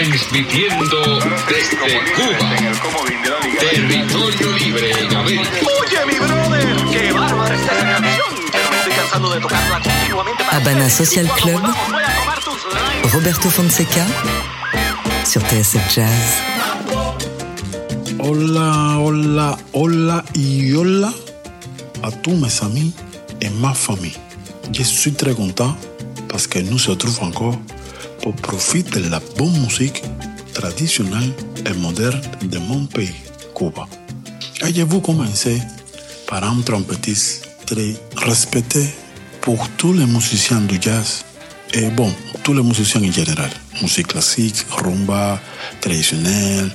Transmitiendo desde Cuba. Territorio libre en América. Oye, mi brother, qué bárbara esta canción. Yo me estoy cansando de tocarla continuamente. para Habana. Social Club. Roberto Fonseca sur TSF Jazz. Hola, hola, hola y hola à tous mes amis et ma famille. Je suis très content parce que nous se trouvons encore pour profiter de la bonne musique traditionnelle et moderne de mon pays, Cuba. Et je vous commencer par un trompettiste très respecté pour tous les musiciens du jazz et bon, tous les musiciens en général. Musique classique, rumba, traditionnelle,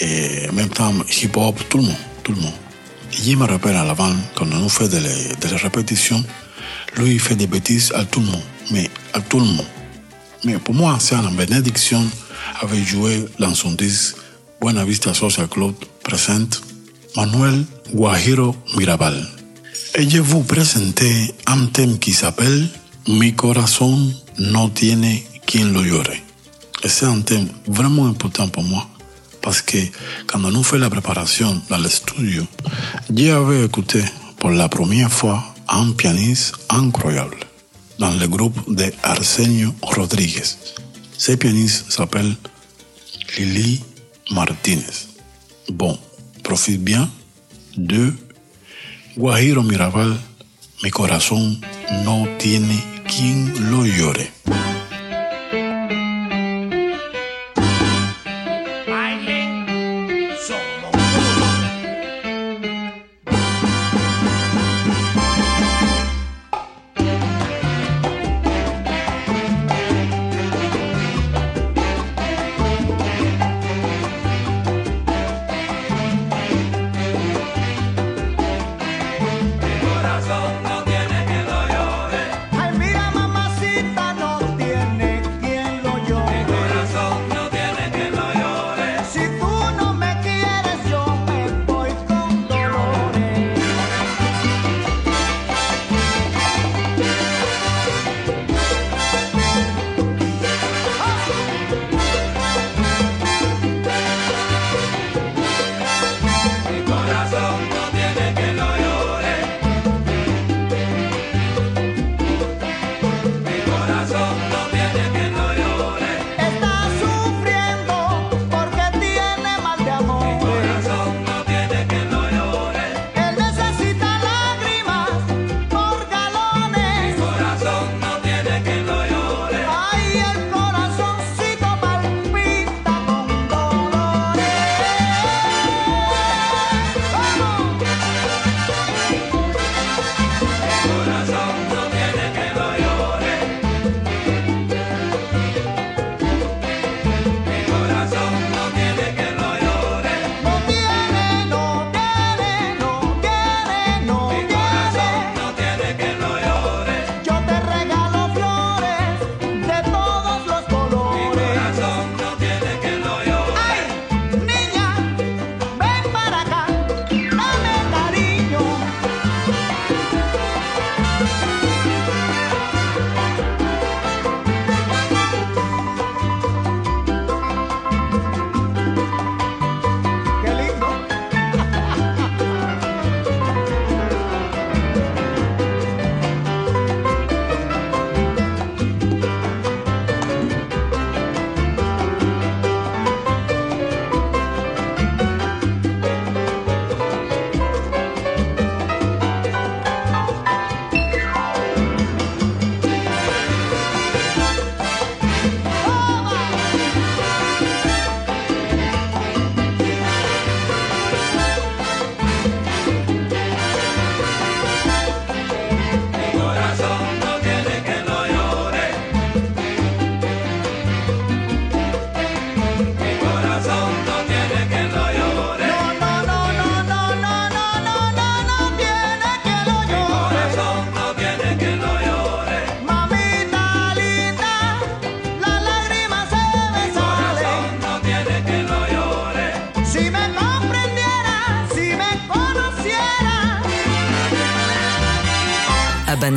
et même temps hip-hop, tout le monde, tout le monde. Je me rappelle à l'avant, quand on fait des de répétitions, lui fait des bêtises à tout le monde, mais à tout le monde. Mais pour moi, c'est une bénédiction avait joué dans son disque Buena Vista Social Club présente Manuel Guajiro Mirabal. Et je vous présenter un thème qui s'appelle Mi corazón no tiene quien lo llore. Et c'est un thème vraiment important pour moi parce que quand on fait la préparation dans le studio, j'avais écouté pour la première fois un pianiste incroyable dans le groupe de Arsenio Rodríguez. Ce pianiste s'appelle Lili Martínez. Bon, profite bien de Guajiro Mirabal, mi corazón no tiene quien lo llore.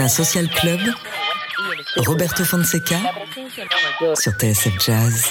Social Club. Roberto Fonseca sur TSF Jazz.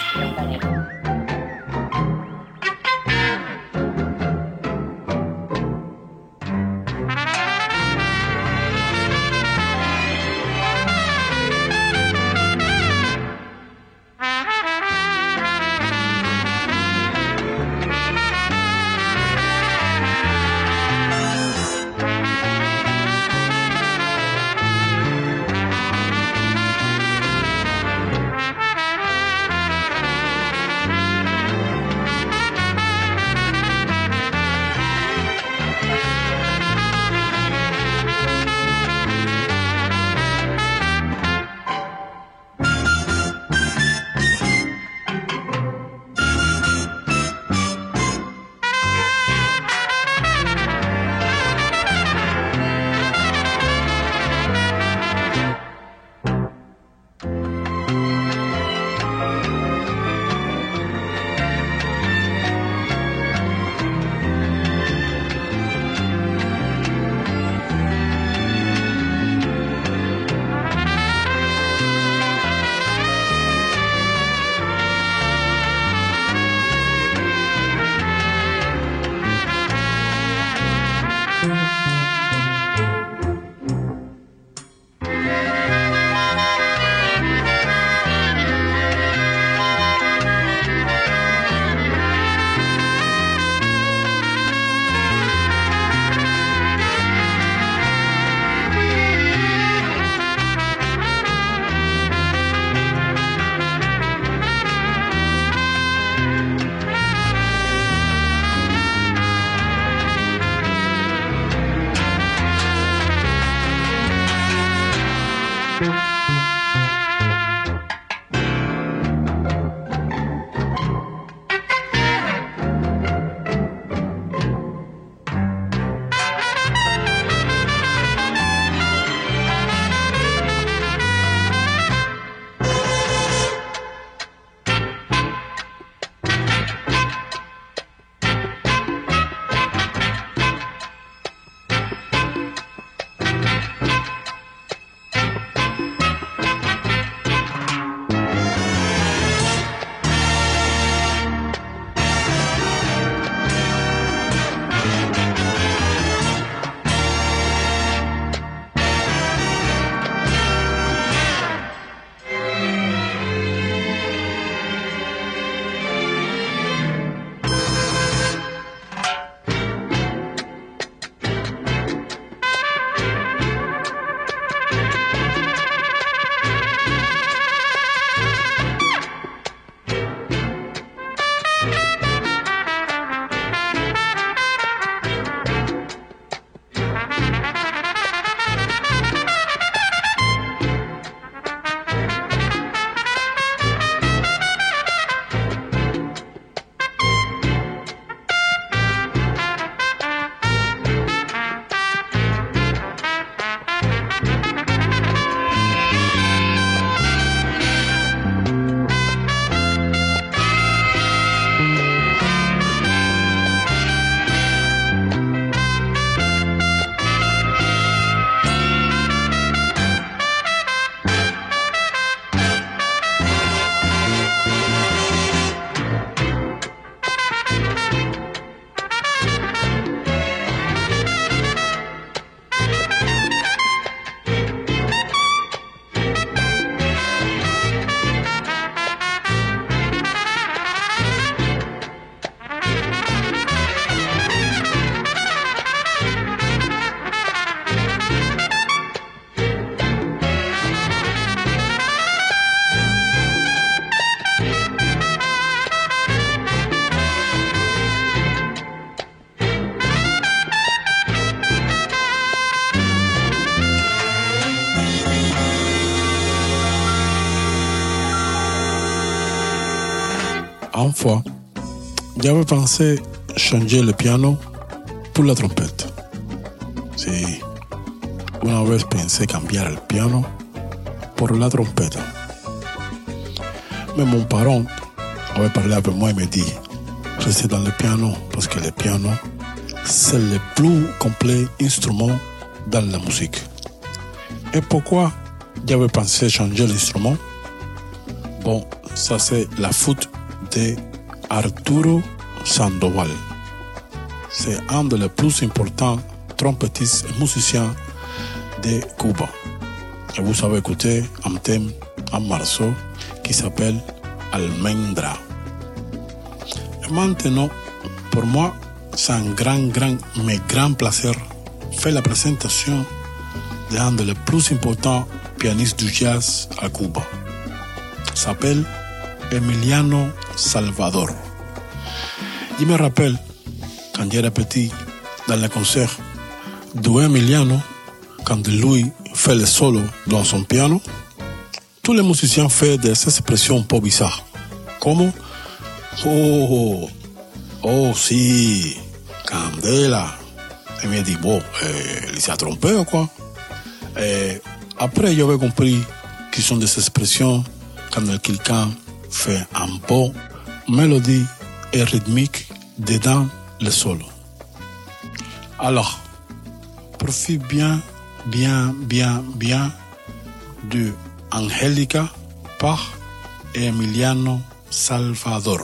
J'avais pensé changer le piano pour la trompette. Sí, una vez pensé cambiar el piano por la trompeta. Mais mon parent avait parlé avec moi et me dit, restez dans le piano parce que le piano, c'est le plus complet instrument dans la musique. Et pourquoi j'avais pensé changer l'instrument? Bon, ça c'est la faute de Arturo Sandoval. C'est un des plus importants trompettistes et musiciens de Cuba. Et vous avez écouté un thème en morceau qui s'appelle Almendra. Maintenant, pour moi, c'est un grand, grand, mais grand plaisir faire la présentation d'un des plus importants pianistes du jazz à Cuba. S'appelle Emiliano Salvador. Je me rappelle, quand j'étais petit, dans le concert de Emiliano, quand lui fait le solo dans son piano, tous les musiciens font des expressions un peu bizarres. Comme Oh, oh, si, Candela. Et me dit, bon, euh, il s'est trompé ou quoi? Et Après, j'avais compris que sont des expressions quand quelqu'un fait un bon mélodie et rythmique dedans le solo. Alors, profite bien, bien, bien, bien de Angélica par Emiliano Salvador.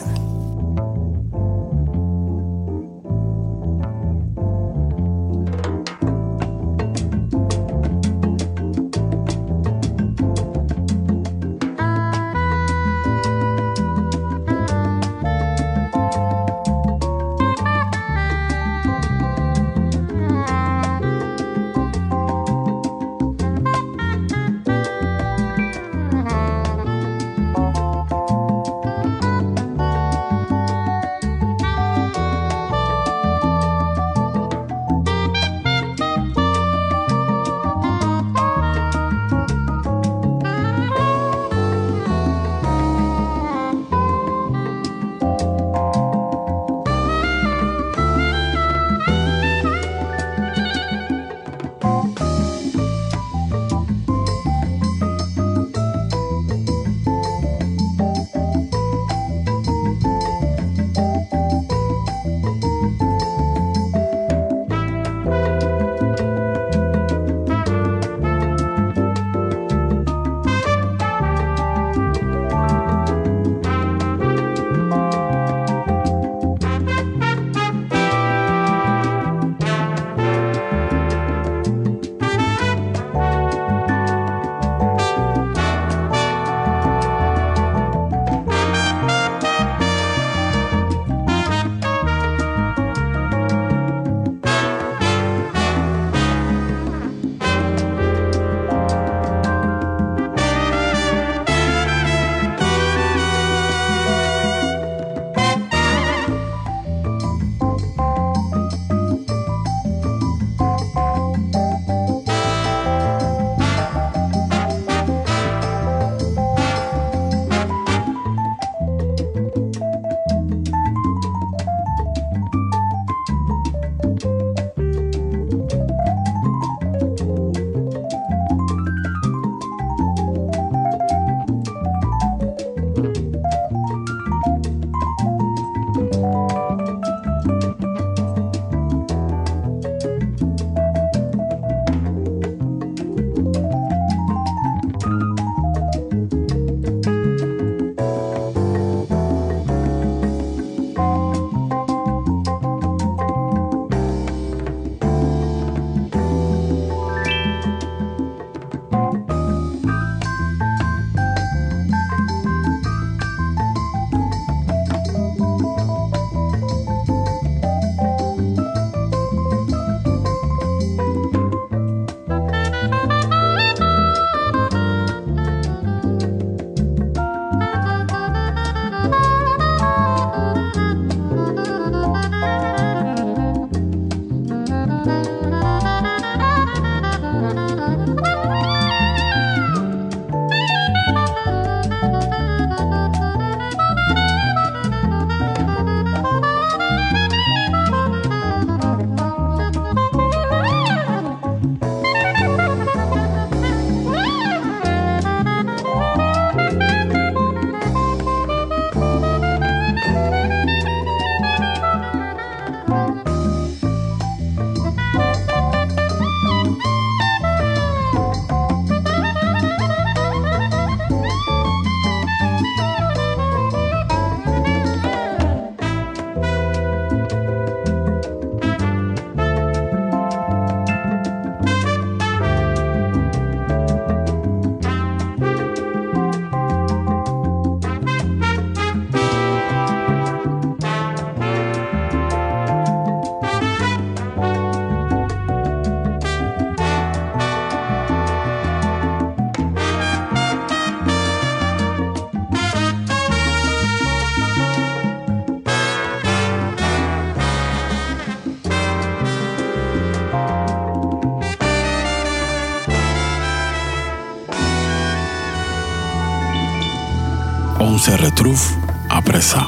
Se retrouve après ça.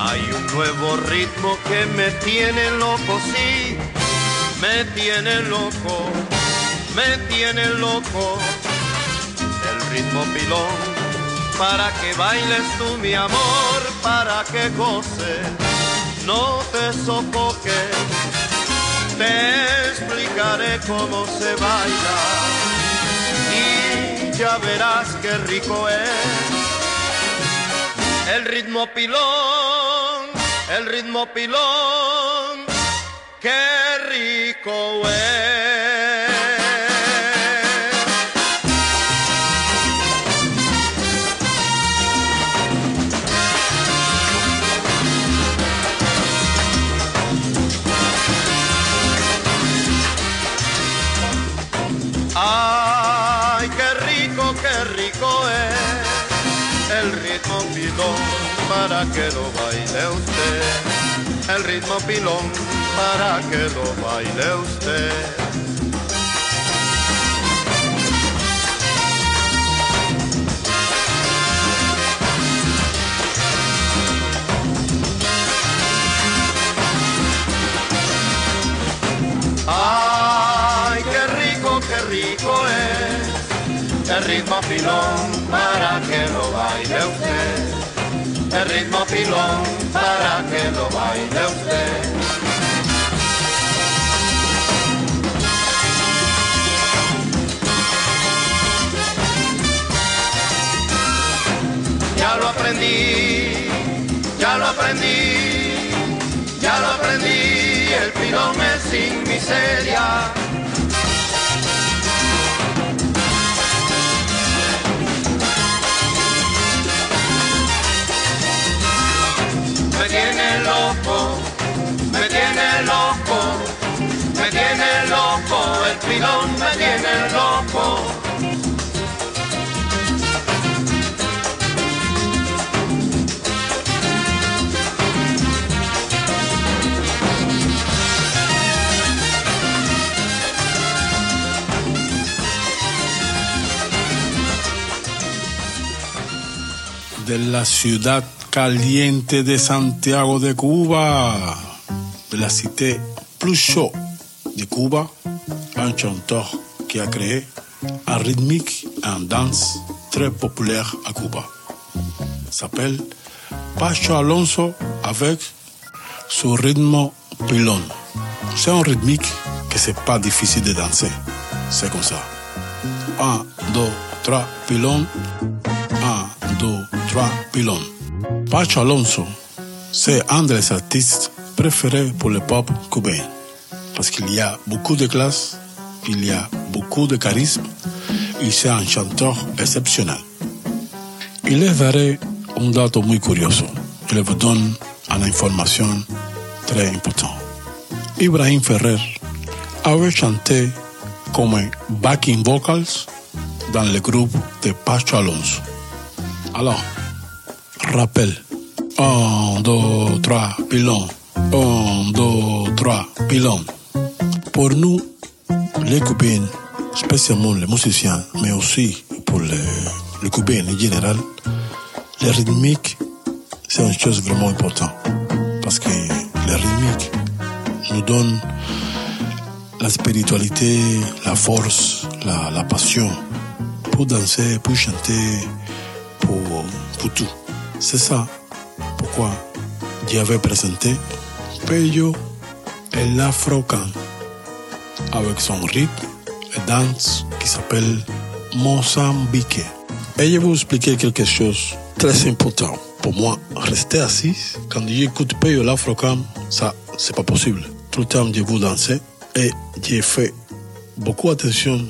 Hay un nuevo ritmo que me tiene loco, sí, me tiene loco, me tiene loco. Pilón, para que bailes tú mi amor, para que goces, no te sofoques. Te explicaré cómo se baila y ya verás qué rico es. El ritmo pilón, el ritmo pilón, qué rico es. Para que lo baile usted. El ritmo pilón para que lo baile usted. Ay, qué rico, qué rico es el ritmo pilón pilón para que lo baile usted. Ya lo aprendí, ya lo aprendí, ya lo aprendí, el pilón es sin miseria. De la ciudad caliente de Santiago de Cuba, de la cité plus chaud de Cuba, un chanteur qui a créé un rythmique et un danse très populaire à Cuba. S'appelle Pacho Alonso avec son rythme pilon. C'est un rythmique que c'est pas difficile de danser. C'est comme ça. Un, deux, trois, pilon. Un, deux, trois, pilon. Pacho Alonso, c'est un des artistes préférés pour le pop cubain. Parce qu'il y a beaucoup de classe, il y a beaucoup de charisme, et c'est un chanteur exceptionnel. Il les verré un dato muy curioso. Je vous donne une information très importante. Ibrahim Ferrer avait chanté comme backing vocals dans le groupe de Pacho Alonso. Alors, rappel. Un, deux, trois, pilon. Un, deux, trois, pilon. Pour nous, les Cubains, spécialement les musiciens, mais aussi pour les, Cubains en général, les rythmiques, c'est une chose vraiment importante. Parce que les rythmiques nous donnent la spiritualité, la force, la, passion pour danser, pour chanter, pour, tout. C'est ça pourquoi j'avais présenté Peyo et l'Afrocan avec son rythme et danse qui s'appelle Mozambique. Et je vais vous expliquer quelque chose de très important? Pour moi, rester assis, quand j'écoute Peyo l'Afrocan, ça, c'est pas possible. Tout le temps, je vous danser et j'ai fait beaucoup attention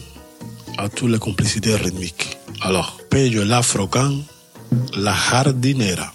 à toutes les complicités rythmiques. Alors, Peyo l'Afrocan, la jardinera.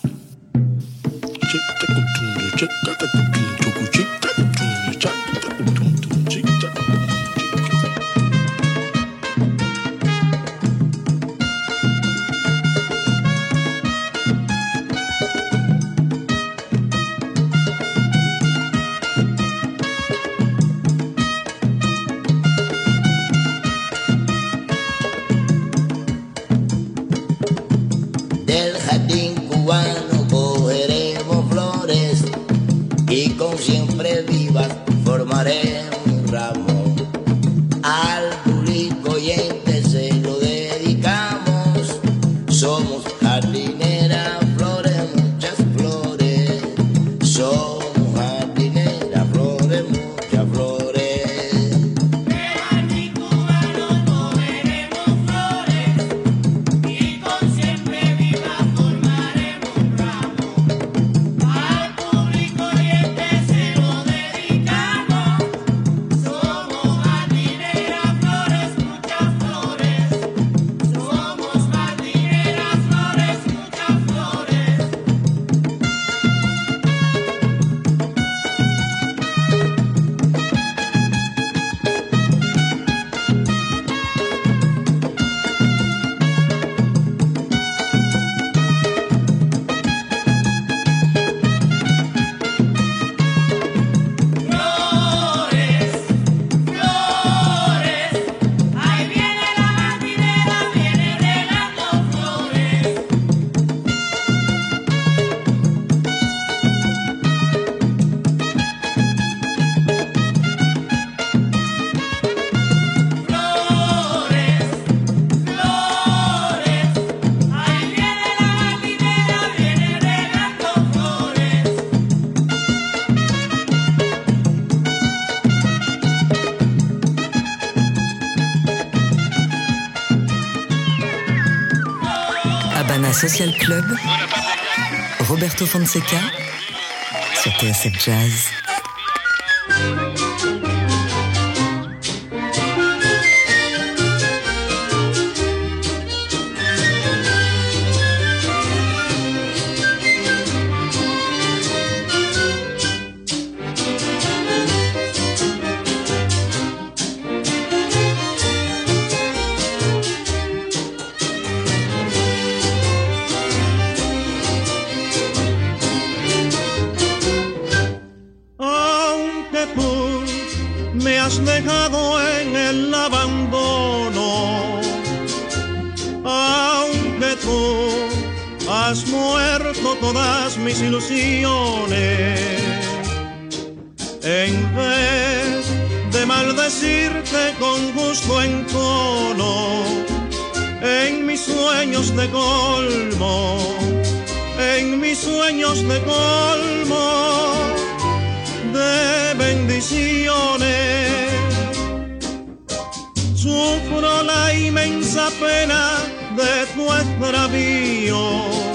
Social Club, Roberto Fonseca sur TSF Jazz. Has muerto todas mis ilusiones, en vez de maldecirte con gusto en tono, en mis sueños de colmo, en mis sueños de colmo de bendiciones. Sufro la inmensa pena de tu extravío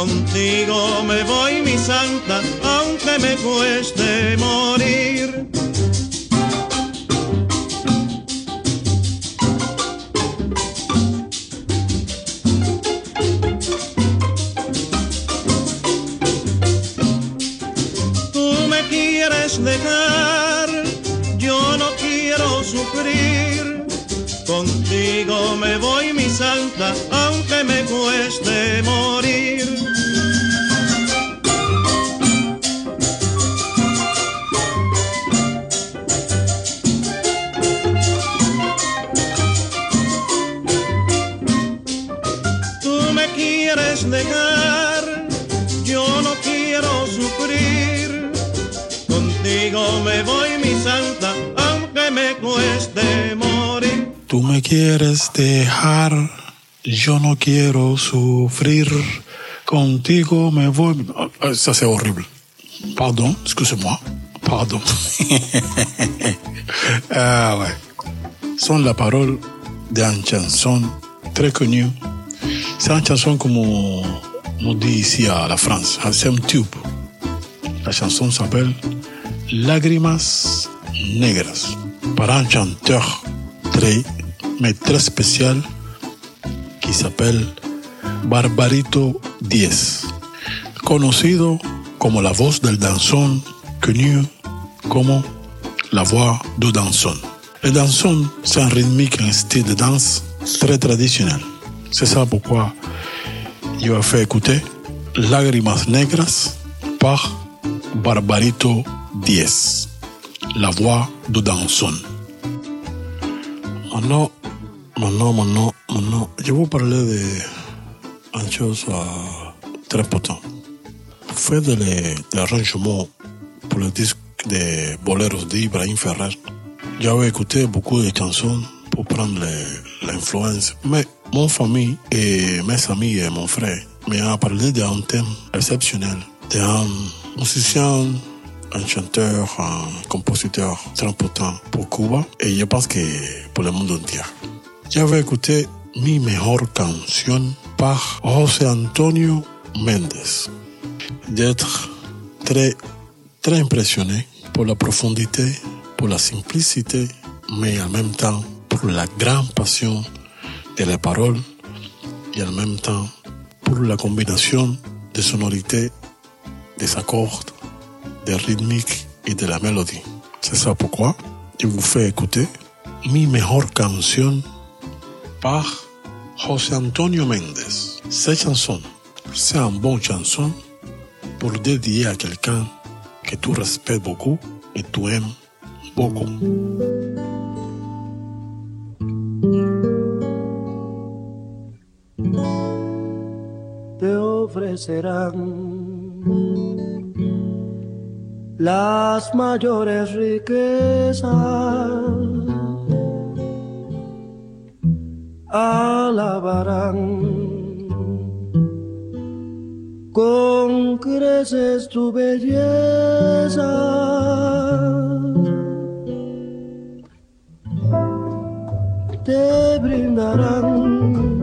Contigo me voy, mi santa, aunque me cueste morir. Tú me quieres dejar, yo no quiero sufrir. Contigo me voy, mi santa, aunque me cueste morir. Quieres dejar, yo no quiero sufrir. Contigo me voy. Ah, Ça, c'est horrible. Pardon, excusez-moi. Pardon. ah ouais. sont la parole d'une chanson très connue. C'est une chanson comme on dit ici à la France, c'est un tube. La chanson s'appelle Lágrimas Negras par un chanteur très, mais très spécial qui s'appelle Barbarito Diez, conocido como la voz del danzón, connu como la voix du danzón. Le danzón, c'est un rythmique, un style de danse très traditionnel. C'est ça pourquoi je vais faire écouter Lágrimas Negras par Barbarito Diez, la voix du danzón. Maintenant, maintenant, maintenant, je vous parler de une chose euh, très potente. Fait de l'arrangement pour le disque de boleros d'Ibrahim Ferrer. J'avais écouté beaucoup de chansons pour prendre l'influence, mais mon famille et mes amis et mon frère m'ont parlé d'un thème exceptionnel, d'un musicien, un chanteur, un compositeur très important pour Cuba et je pense que pour le monde entier. J'avais écouté Mi Mejor Canción par José Antonio Méndez. D'être très, très impressionné pour la profondité, pour la simplicité, mais en même temps pour la grande passion de la parole et en même temps pour la combinaison des sonorités, des accords, des rythmiques et de la mélodie. C'est ça pourquoi je vous fais écouter Mi Mejor Canción par José Antonio Méndez. Cette chanson, c'est une bonne chanson pour dédier à quelqu'un que tu respectes beaucoup et tu aimes beaucoup. te ofrecerán las mayores riquezas. Alabarán con creces tu belleza. Te brindarán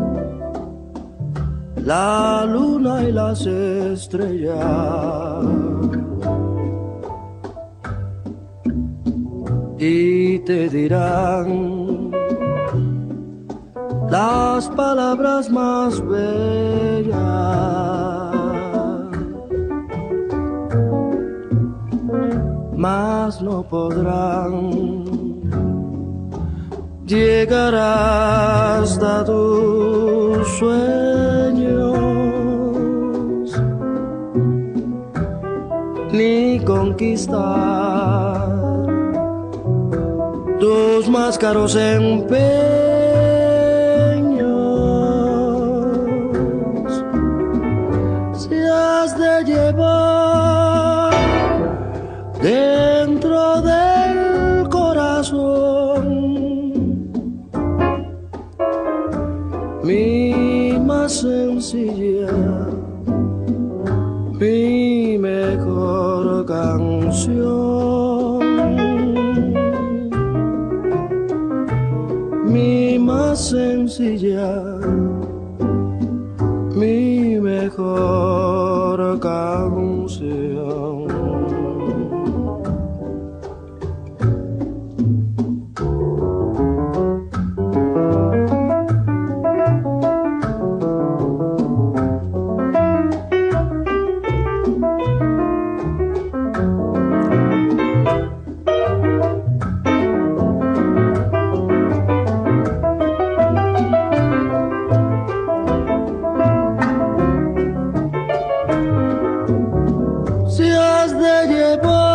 la luna y las estrellas. Y te dirán las palabras más bellas. Mas no podrán llegar hasta tus sueños ni conquistar tus más caros empeños 的夜幕。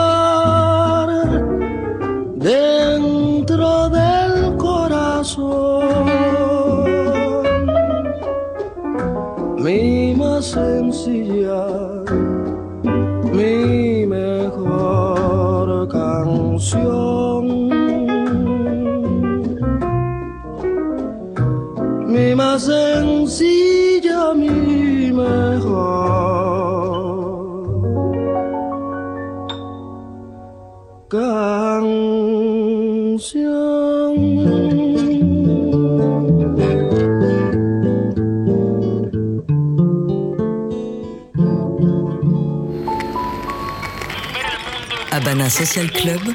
Social Club,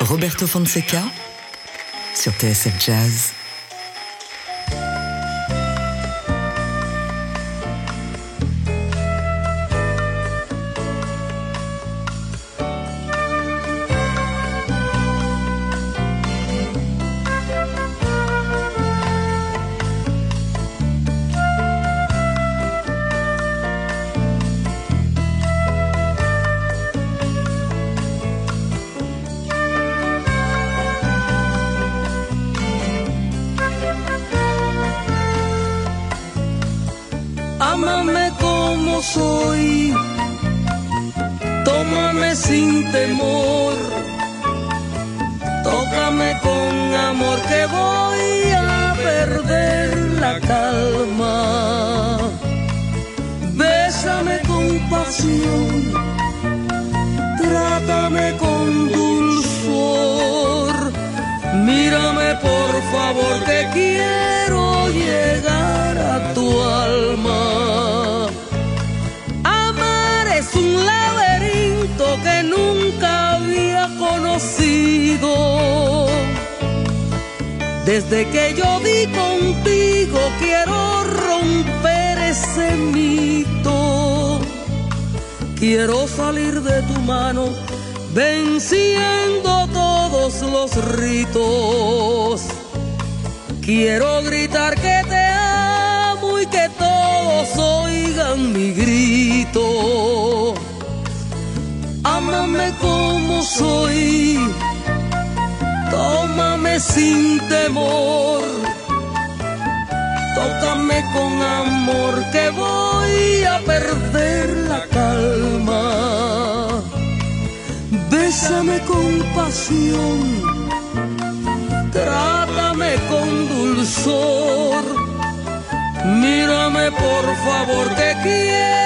Roberto Fonseca sur TSF Jazz. Soy, tómame sin temor, tócame con amor que voy a perder la calma. Bésame con pasión, trátame con dulzor, mírame por favor que quiero Desde que yo di contigo quiero romper ese mito. Quiero salir de tu mano venciendo todos los ritos. Quiero gritar que te amo y que todos oigan mi grito. Ámame como soy, tómame sin temor. Tócame con amor que voy a perder la calma. Bésame con pasión trátame con dulzor. Mírame por favor que quiero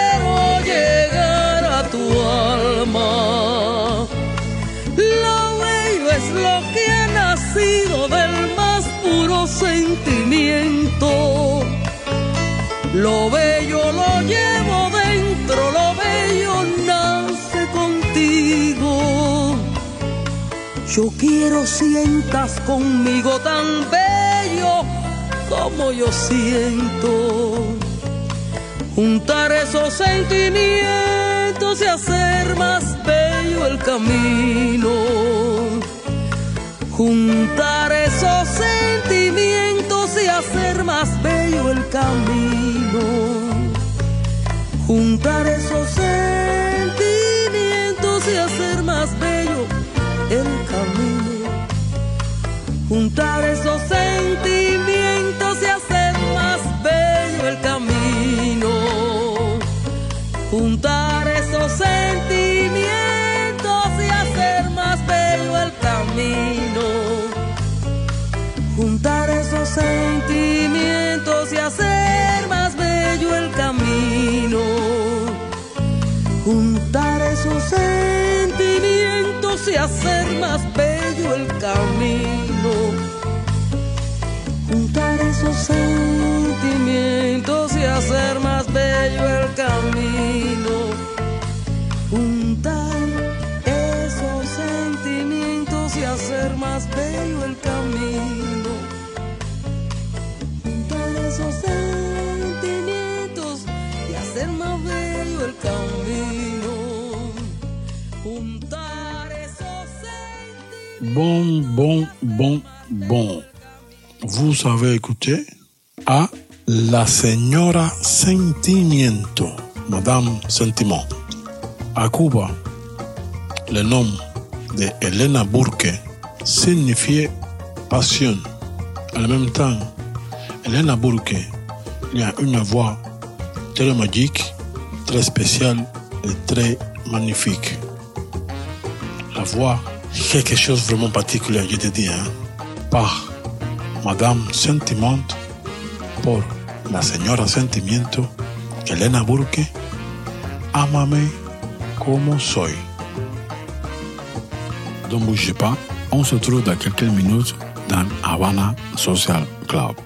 Lo bello lo llevo dentro, lo bello nace contigo. Yo quiero sientas conmigo tan bello como yo siento. Juntar esos sentimientos y hacer más bello el camino. Juntar esos sentimientos hacer más bello el camino. Juntar esos sentimientos y hacer más bello el camino. Juntar esos sentimientos hacer más bello el camino. Juntar esos sentimientos y hacer más bello el Bon, bon, bon, bon. Vous avez écouté à La Señora Sentimiento, Madame Sentiment. À Cuba, le nom de Elena Burke signifiait passion. En même temps, Elena Burke il a une voix très magique, très spéciale et très magnifique. La voix, quelque chose de vraiment particulier, je te dis, hein, par Madame Sentiment por la señora Sentimiento, Elena Burke, Ámame como soy. Ne bougez pas, on se trouve dans quelques minutes dans Havana Social Club.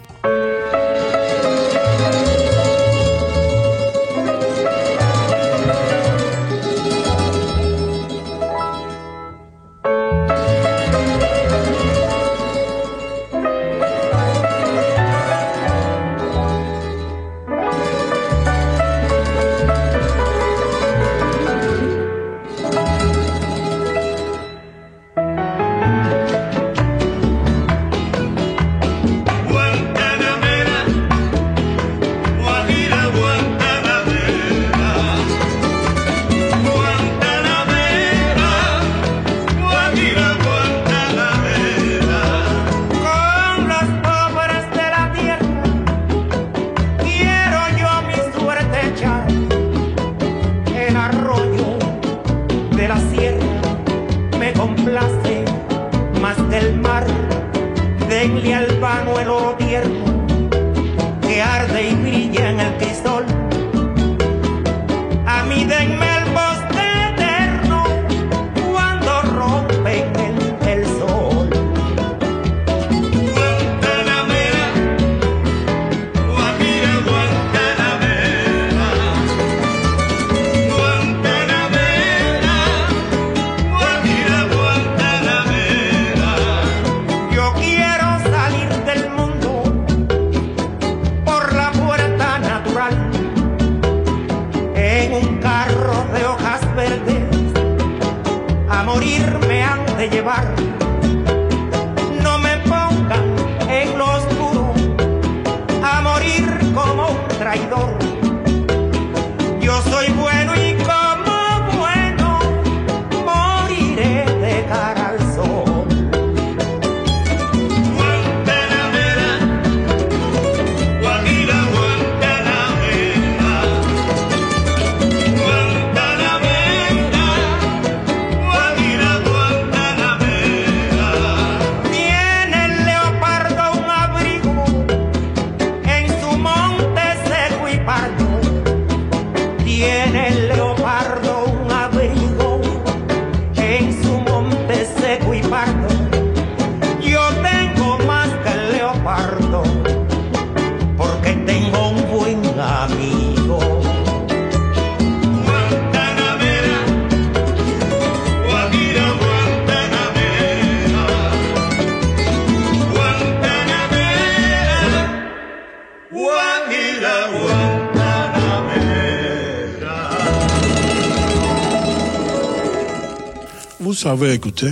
Vous savez écouter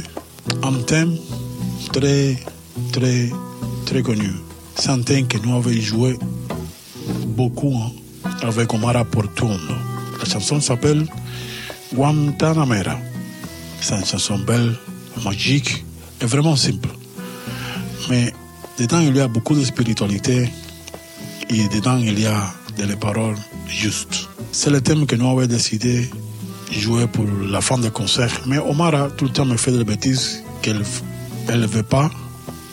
un thème très, très, très connu. C'est un thème que nous avons joué beaucoup hein, avec Omar Portuondo. La chanson s'appelle Guantanamera. C'est une chanson belle, magique et vraiment simple. Mais dedans, il y a beaucoup de spiritualité et dedans, il y a des paroles justes. C'est le thème que nous avons décidé jouer pour la fin des concerts. Mais Omar, tout le temps, me fait des bêtises qu'elle ne veut pas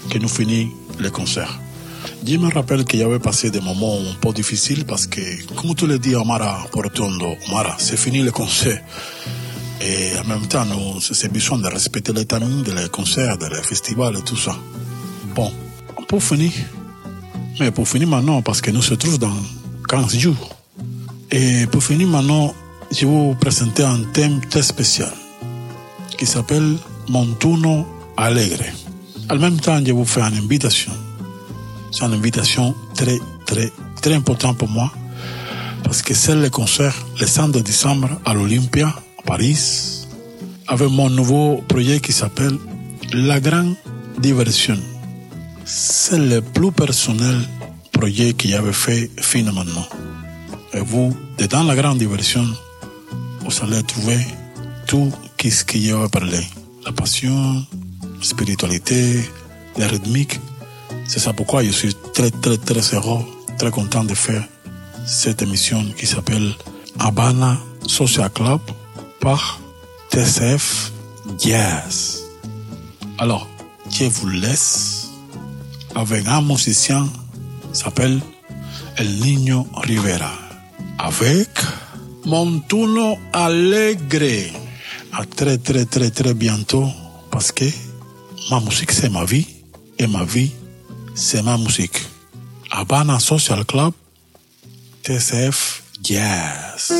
que nous finissions les concerts. Je me rappelle qu'il y avait passé des moments un peu difficiles parce que, comme tu le dis, Omar Portondo, Omar, c'est fini le concert. Et en même temps, nous, c'est besoin de respecter les timings des concerts, des festivals et tout ça. Bon, pour finir, mais pour finir maintenant, parce que nous se trouvons dans 15 jours. Et pour finir maintenant, je vais vous présenter un thème très spécial qui s'appelle Montuno Alegre. En même temps, je vous fais une invitation. C'est une invitation très, très, très importante pour moi parce que c'est le concert le 5 de décembre à l'Olympia, à Paris, avec mon nouveau projet qui s'appelle La Grande Diversion. C'est le plus personnel projet que j'avais fait finalement. Et vous, dedans la grande diversion, vous allez trouver tout ce que j'avais parlé. La passion, la spiritualité, la rythmique. C'est ça pourquoi je suis très, très, très heureux, très content de faire cette émission qui s'appelle Habana Social Club par TCF Jazz. Alors, je vous laisse avec un musicien s'appelle El Niño Rivera. Avec Montuno Alegre. À très, très, très, très bientôt parce que ma musique, c'est ma vie et ma vie, c'est ma musique. Habana Social Club, TCF Jazz.